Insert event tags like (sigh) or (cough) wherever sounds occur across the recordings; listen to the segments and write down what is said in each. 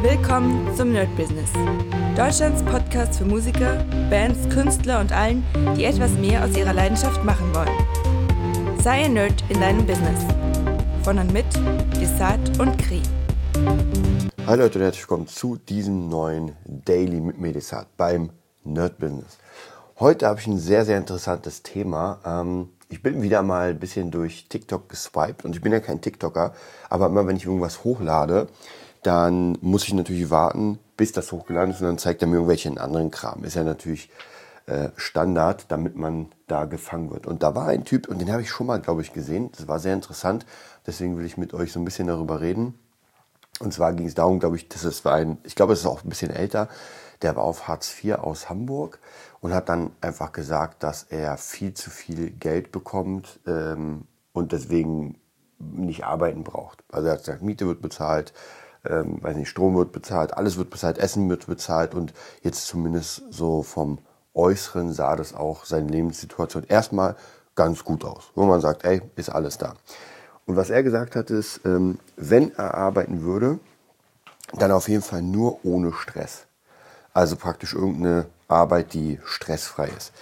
Willkommen zum Nerd Business. Deutschlands Podcast für Musiker, Bands, Künstler und allen, die etwas mehr aus ihrer Leidenschaft machen wollen. Sei ein Nerd in deinem Business. Von und mit Desart und Kri. Hallo Leute und herzlich willkommen zu diesem neuen Daily mit Medisat beim Nerd Business. Heute habe ich ein sehr, sehr interessantes Thema. Ähm, ich bin wieder mal ein bisschen durch TikTok geswiped und ich bin ja kein TikToker, aber immer wenn ich irgendwas hochlade, dann muss ich natürlich warten, bis das hochgeladen ist und dann zeigt er mir irgendwelchen anderen Kram. Ist ja natürlich äh, Standard, damit man da gefangen wird. Und da war ein Typ, und den habe ich schon mal, glaube ich, gesehen. Das war sehr interessant. Deswegen will ich mit euch so ein bisschen darüber reden. Und zwar ging es darum, glaube ich, dass es war ein, ich glaube, es ist auch ein bisschen älter. Der war auf Hartz IV aus Hamburg und hat dann einfach gesagt, dass er viel zu viel Geld bekommt ähm, und deswegen nicht arbeiten braucht. Also er hat gesagt, Miete wird bezahlt, ähm, weiß nicht, Strom wird bezahlt, alles wird bezahlt, Essen wird bezahlt und jetzt zumindest so vom Äußeren sah das auch seine Lebenssituation erstmal ganz gut aus, wo man sagt, ey, ist alles da. Und was er gesagt hat, ist, ähm, wenn er arbeiten würde, dann auf jeden Fall nur ohne Stress. Also praktisch irgendeine Arbeit, die stressfrei ist.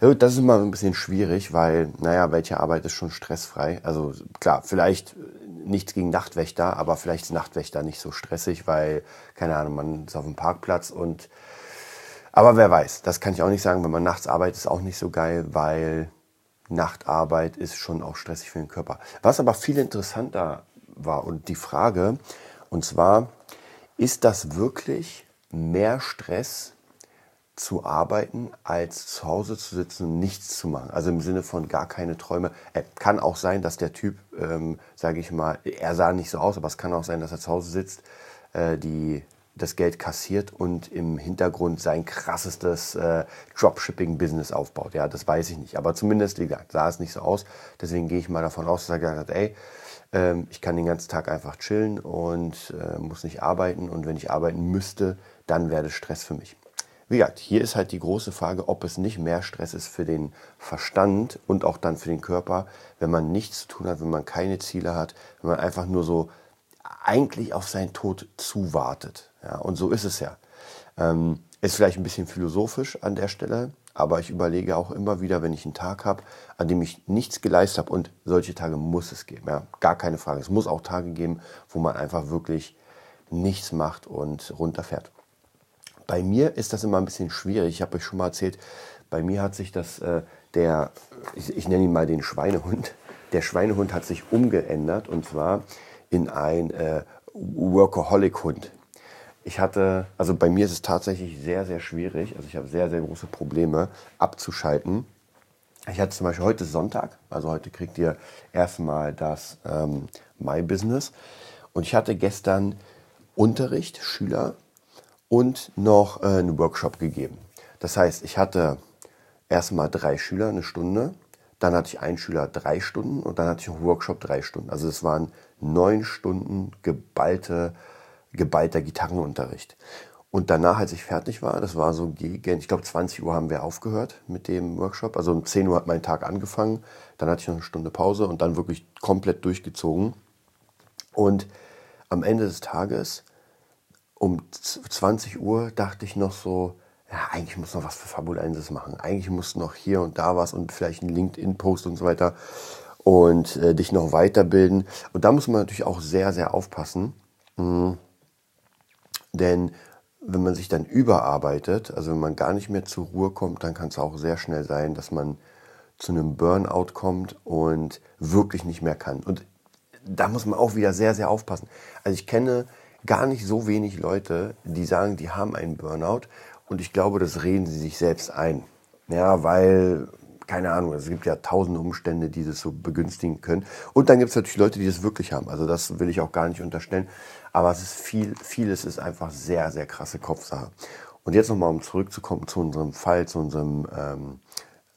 Ja, das ist immer ein bisschen schwierig, weil, naja, welche Arbeit ist schon stressfrei? Also klar, vielleicht nichts gegen Nachtwächter, aber vielleicht ist Nachtwächter nicht so stressig, weil, keine Ahnung, man ist auf dem Parkplatz und. Aber wer weiß, das kann ich auch nicht sagen. Wenn man nachts arbeitet, ist auch nicht so geil, weil Nachtarbeit ist schon auch stressig für den Körper. Was aber viel interessanter war und die Frage, und zwar, ist das wirklich mehr Stress zu arbeiten, als zu Hause zu sitzen und nichts zu machen. Also im Sinne von gar keine Träume. Äh, kann auch sein, dass der Typ, ähm, sage ich mal, er sah nicht so aus, aber es kann auch sein, dass er zu Hause sitzt, äh, die das Geld kassiert und im Hintergrund sein krassestes äh, Dropshipping-Business aufbaut. Ja, das weiß ich nicht. Aber zumindest, wie gesagt, sah es nicht so aus. Deswegen gehe ich mal davon aus, dass er gesagt hat, ey, ähm, ich kann den ganzen Tag einfach chillen und äh, muss nicht arbeiten. Und wenn ich arbeiten müsste, dann wäre das Stress für mich. Wie gesagt, hier ist halt die große Frage, ob es nicht mehr Stress ist für den Verstand und auch dann für den Körper, wenn man nichts zu tun hat, wenn man keine Ziele hat, wenn man einfach nur so eigentlich auf seinen Tod zuwartet. Ja, und so ist es ja. Ähm, ist vielleicht ein bisschen philosophisch an der Stelle, aber ich überlege auch immer wieder, wenn ich einen Tag habe, an dem ich nichts geleistet habe, und solche Tage muss es geben, ja, gar keine Frage. Es muss auch Tage geben, wo man einfach wirklich nichts macht und runterfährt. Bei mir ist das immer ein bisschen schwierig. Ich habe euch schon mal erzählt, bei mir hat sich das, äh, der, ich, ich nenne ihn mal den Schweinehund, (laughs) der Schweinehund hat sich umgeändert und zwar in ein äh, Workaholic-Hund. Ich hatte, also bei mir ist es tatsächlich sehr, sehr schwierig, also ich habe sehr, sehr große Probleme abzuschalten. Ich hatte zum Beispiel heute Sonntag, also heute kriegt ihr erstmal das ähm, My Business und ich hatte gestern Unterricht, Schüler und noch äh, einen Workshop gegeben. Das heißt, ich hatte erstmal drei Schüler eine Stunde, dann hatte ich einen Schüler drei Stunden und dann hatte ich einen Workshop drei Stunden. Also es waren neun Stunden geballte, geballter Gitarrenunterricht. Und danach, als ich fertig war, das war so gegen, ich glaube 20 Uhr haben wir aufgehört mit dem Workshop. Also um 10 Uhr hat mein Tag angefangen, dann hatte ich noch eine Stunde Pause und dann wirklich komplett durchgezogen. Und am Ende des Tages um 20 Uhr dachte ich noch so, ja, eigentlich muss noch was für Fabulensis machen. Eigentlich muss noch hier und da was und vielleicht ein LinkedIn-Post und so weiter und äh, dich noch weiterbilden. Und da muss man natürlich auch sehr, sehr aufpassen. Mhm. Denn wenn man sich dann überarbeitet, also wenn man gar nicht mehr zur Ruhe kommt, dann kann es auch sehr schnell sein, dass man zu einem Burnout kommt und wirklich nicht mehr kann. Und da muss man auch wieder sehr, sehr aufpassen. Also ich kenne gar nicht so wenig Leute, die sagen, die haben einen Burnout. Und ich glaube, das reden sie sich selbst ein. Ja, weil, keine Ahnung, es gibt ja tausende Umstände, die das so begünstigen können. Und dann gibt es natürlich Leute, die das wirklich haben. Also das will ich auch gar nicht unterstellen. Aber es ist viel, vieles ist einfach sehr, sehr krasse Kopfsache. Und jetzt nochmal, um zurückzukommen zu unserem Fall, zu unserem ähm,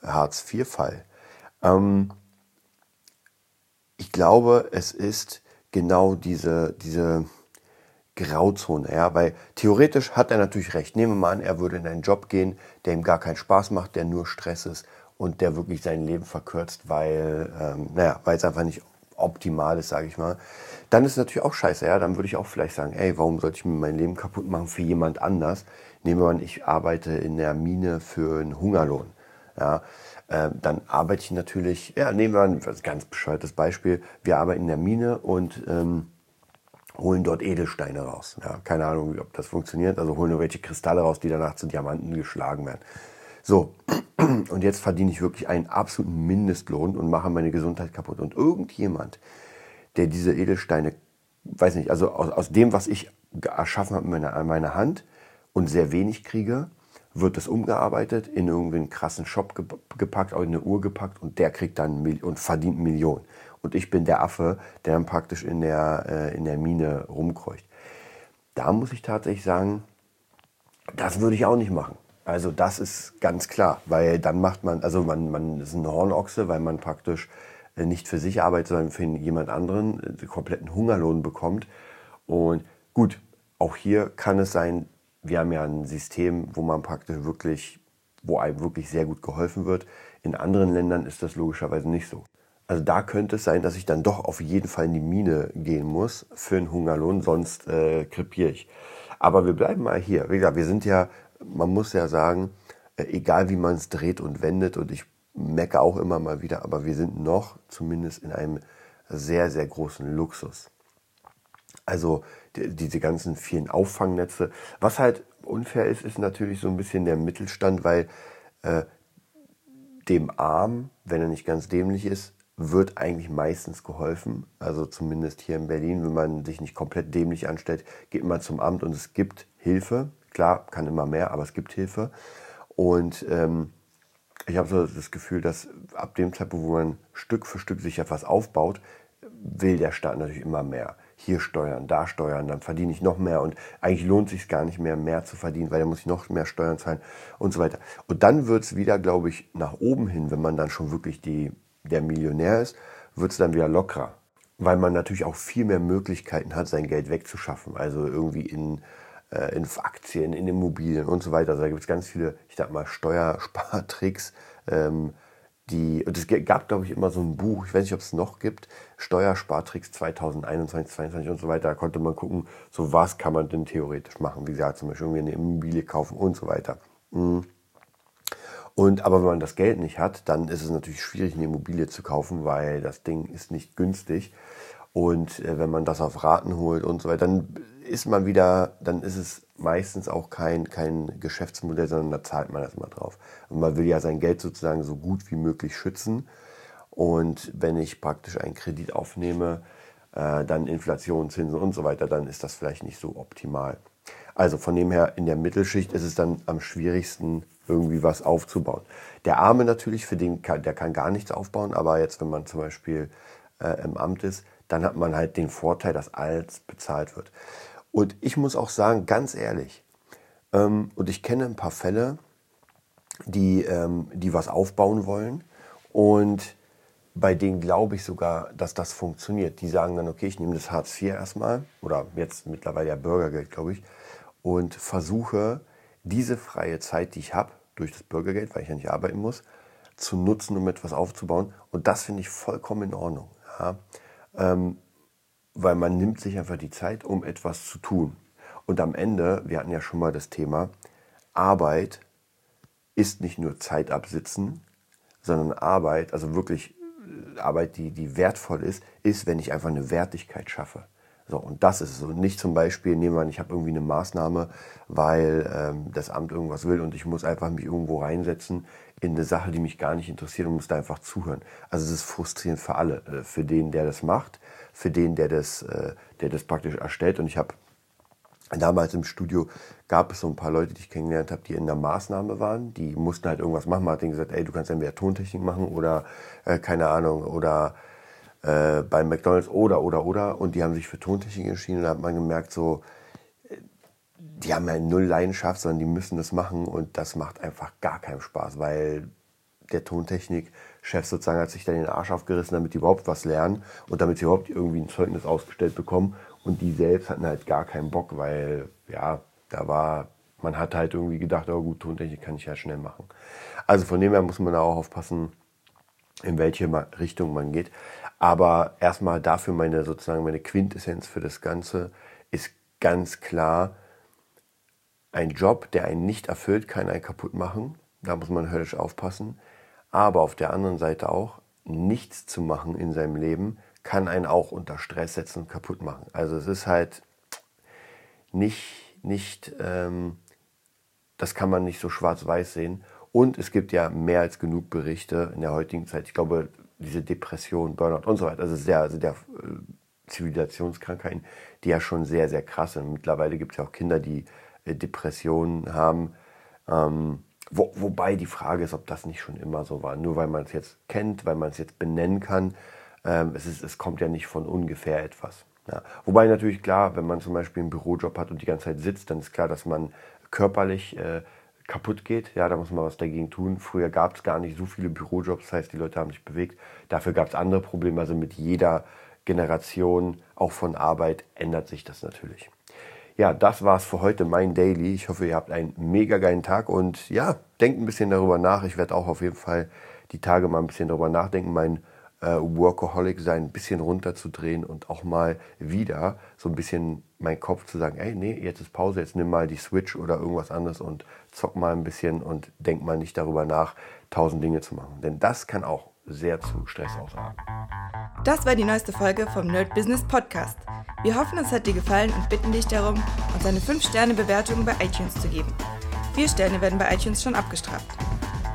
Hartz-IV-Fall. Ähm, ich glaube, es ist genau diese, diese, Grauzone, ja, weil theoretisch hat er natürlich recht. Nehmen wir mal an, er würde in einen Job gehen, der ihm gar keinen Spaß macht, der nur Stress ist und der wirklich sein Leben verkürzt, weil, ähm, naja, weil es einfach nicht optimal ist, sage ich mal, dann ist es natürlich auch scheiße. Ja, dann würde ich auch vielleicht sagen, ey, warum sollte ich mir mein Leben kaputt machen für jemand anders? Nehmen wir an, ich arbeite in der Mine für einen Hungerlohn. Ja, äh, dann arbeite ich natürlich, ja, nehmen wir ein ganz bescheuertes Beispiel. Wir arbeiten in der Mine und ähm, holen dort Edelsteine raus. Ja, keine Ahnung, ob das funktioniert. Also holen nur welche Kristalle raus, die danach zu Diamanten geschlagen werden. So, (clears throat) und jetzt verdiene ich wirklich einen absoluten Mindestlohn und mache meine Gesundheit kaputt. Und irgendjemand, der diese Edelsteine, weiß nicht, also aus, aus dem, was ich erschaffen habe mit meiner, meiner Hand und sehr wenig kriege, wird das umgearbeitet, in irgendwie einen krassen Shop gepackt, in eine Uhr gepackt und der kriegt dann und verdient Millionen. Und ich bin der Affe, der dann praktisch in der, äh, in der Mine rumkreucht. Da muss ich tatsächlich sagen, das würde ich auch nicht machen. Also das ist ganz klar, weil dann macht man, also man, man ist ein Hornochse, weil man praktisch äh, nicht für sich arbeitet, sondern für jemand anderen äh, kompletten Hungerlohn bekommt. Und gut, auch hier kann es sein, wir haben ja ein System, wo man praktisch wirklich, wo einem wirklich sehr gut geholfen wird. In anderen Ländern ist das logischerweise nicht so. Also da könnte es sein, dass ich dann doch auf jeden Fall in die Mine gehen muss für einen Hungerlohn, sonst äh, krepiere ich. Aber wir bleiben mal hier. Wie gesagt, wir sind ja, man muss ja sagen, äh, egal wie man es dreht und wendet, und ich mecke auch immer mal wieder, aber wir sind noch zumindest in einem sehr, sehr großen Luxus. Also die, diese ganzen vielen Auffangnetze. Was halt unfair ist, ist natürlich so ein bisschen der Mittelstand, weil äh, dem Arm, wenn er nicht ganz dämlich ist, wird eigentlich meistens geholfen. Also zumindest hier in Berlin, wenn man sich nicht komplett dämlich anstellt, geht man zum Amt und es gibt Hilfe. Klar, kann immer mehr, aber es gibt Hilfe. Und ähm, ich habe so das Gefühl, dass ab dem Zeitpunkt, wo man Stück für Stück sich etwas aufbaut, will der Staat natürlich immer mehr hier steuern, da steuern, dann verdiene ich noch mehr und eigentlich lohnt es sich gar nicht mehr, mehr zu verdienen, weil dann muss ich noch mehr Steuern zahlen und so weiter. Und dann wird es wieder, glaube ich, nach oben hin, wenn man dann schon wirklich die, der Millionär ist, wird es dann wieder lockerer, weil man natürlich auch viel mehr Möglichkeiten hat, sein Geld wegzuschaffen, also irgendwie in, äh, in Aktien, in Immobilien und so weiter. Also da gibt es ganz viele, ich sag mal, Steuerspartricks, ähm, die, und es gab, glaube ich, immer so ein Buch, ich weiß nicht, ob es noch gibt, Steuerspartricks 2021, 2022 und so weiter. Da konnte man gucken, so was kann man denn theoretisch machen, wie gesagt, zum Beispiel irgendwie eine Immobilie kaufen und so weiter. Mhm. Und aber wenn man das Geld nicht hat, dann ist es natürlich schwierig, eine Immobilie zu kaufen, weil das Ding ist nicht günstig. Und äh, wenn man das auf Raten holt und so weiter, dann ist man wieder, dann ist es meistens auch kein, kein Geschäftsmodell, sondern da zahlt man erstmal drauf. Und man will ja sein Geld sozusagen so gut wie möglich schützen. Und wenn ich praktisch einen Kredit aufnehme, äh, dann Inflation, Zinsen und so weiter, dann ist das vielleicht nicht so optimal. Also von dem her, in der Mittelschicht ist es dann am schwierigsten, irgendwie was aufzubauen. Der Arme natürlich, für den kann, der kann gar nichts aufbauen, aber jetzt, wenn man zum Beispiel äh, im Amt ist, dann hat man halt den Vorteil, dass alles bezahlt wird. Und ich muss auch sagen, ganz ehrlich, ähm, und ich kenne ein paar Fälle, die, ähm, die was aufbauen wollen und bei denen glaube ich sogar, dass das funktioniert. Die sagen dann, okay, ich nehme das Hartz IV erstmal oder jetzt mittlerweile ja Bürgergeld, glaube ich, und versuche diese freie Zeit, die ich habe, durch das Bürgergeld, weil ich ja nicht arbeiten muss, zu nutzen, um etwas aufzubauen. Und das finde ich vollkommen in Ordnung. Ja. Ähm, weil man nimmt sich einfach die Zeit, um etwas zu tun. Und am Ende, wir hatten ja schon mal das Thema, Arbeit ist nicht nur Zeit absitzen, sondern Arbeit, also wirklich äh, Arbeit, die, die wertvoll ist, ist, wenn ich einfach eine Wertigkeit schaffe. So, und das ist es. Und nicht zum Beispiel, nehmen wir an, ich habe irgendwie eine Maßnahme, weil ähm, das Amt irgendwas will und ich muss einfach mich irgendwo reinsetzen in eine Sache, die mich gar nicht interessiert und muss da einfach zuhören. Also es ist frustrierend für alle. Äh, für den, der das macht, für den, der das, äh, der das praktisch erstellt. Und ich habe damals im Studio gab es so ein paar Leute, die ich kennengelernt habe, die in der Maßnahme waren. Die mussten halt irgendwas machen. Man hat denen gesagt, ey, du kannst entweder Tontechnik machen oder äh, keine Ahnung oder äh, bei McDonalds oder oder oder. Und die haben sich für Tontechnik entschieden und da hat man gemerkt, so die haben ja null Leidenschaft, sondern die müssen das machen und das macht einfach gar keinen Spaß, weil der Tontechnik-Chef sozusagen hat sich dann den Arsch aufgerissen, damit die überhaupt was lernen und damit sie überhaupt irgendwie ein Zeugnis ausgestellt bekommen. Und die selbst hatten halt gar keinen Bock, weil ja, da war, man hat halt irgendwie gedacht, oh gut, Tontechnik kann ich ja schnell machen. Also von dem her muss man da auch aufpassen, in welche Richtung man geht. Aber erstmal dafür meine sozusagen meine Quintessenz für das Ganze ist ganz klar, ein Job, der einen nicht erfüllt, kann einen kaputt machen. Da muss man höllisch aufpassen. Aber auf der anderen Seite auch, nichts zu machen in seinem Leben kann einen auch unter Stress setzen und kaputt machen. Also es ist halt nicht, nicht ähm, das kann man nicht so schwarz-weiß sehen. Und es gibt ja mehr als genug Berichte in der heutigen Zeit. Ich glaube, diese Depression, Burnout und so weiter, also sehr, also der äh, Zivilisationskrankheiten, die ja schon sehr, sehr krass sind. Mittlerweile gibt es ja auch Kinder, die äh, Depressionen haben. Ähm, wo, wobei die Frage ist, ob das nicht schon immer so war. Nur weil man es jetzt kennt, weil man es jetzt benennen kann, ähm, es, ist, es kommt ja nicht von ungefähr etwas. Ja. Wobei natürlich klar, wenn man zum Beispiel einen Bürojob hat und die ganze Zeit sitzt, dann ist klar, dass man körperlich äh, kaputt geht. Ja, da muss man was dagegen tun. Früher gab es gar nicht so viele Bürojobs, das heißt, die Leute haben sich bewegt. Dafür gab es andere Probleme. Also mit jeder Generation, auch von Arbeit, ändert sich das natürlich. Ja, das war's für heute, mein Daily. Ich hoffe, ihr habt einen mega geilen Tag und ja, denkt ein bisschen darüber nach. Ich werde auch auf jeden Fall die Tage mal ein bisschen darüber nachdenken, mein äh, Workaholic sein ein bisschen runterzudrehen und auch mal wieder so ein bisschen meinen Kopf zu sagen, ey, nee, jetzt ist Pause, jetzt nimm mal die Switch oder irgendwas anderes und zock mal ein bisschen und denk mal nicht darüber nach, tausend Dinge zu machen. Denn das kann auch sehr zu Stress ausarten. Das war die neueste Folge vom Nerd Business Podcast. Wir hoffen, es hat dir gefallen und bitten dich darum, uns eine 5-Sterne-Bewertung bei iTunes zu geben. Vier Sterne werden bei iTunes schon abgestraft.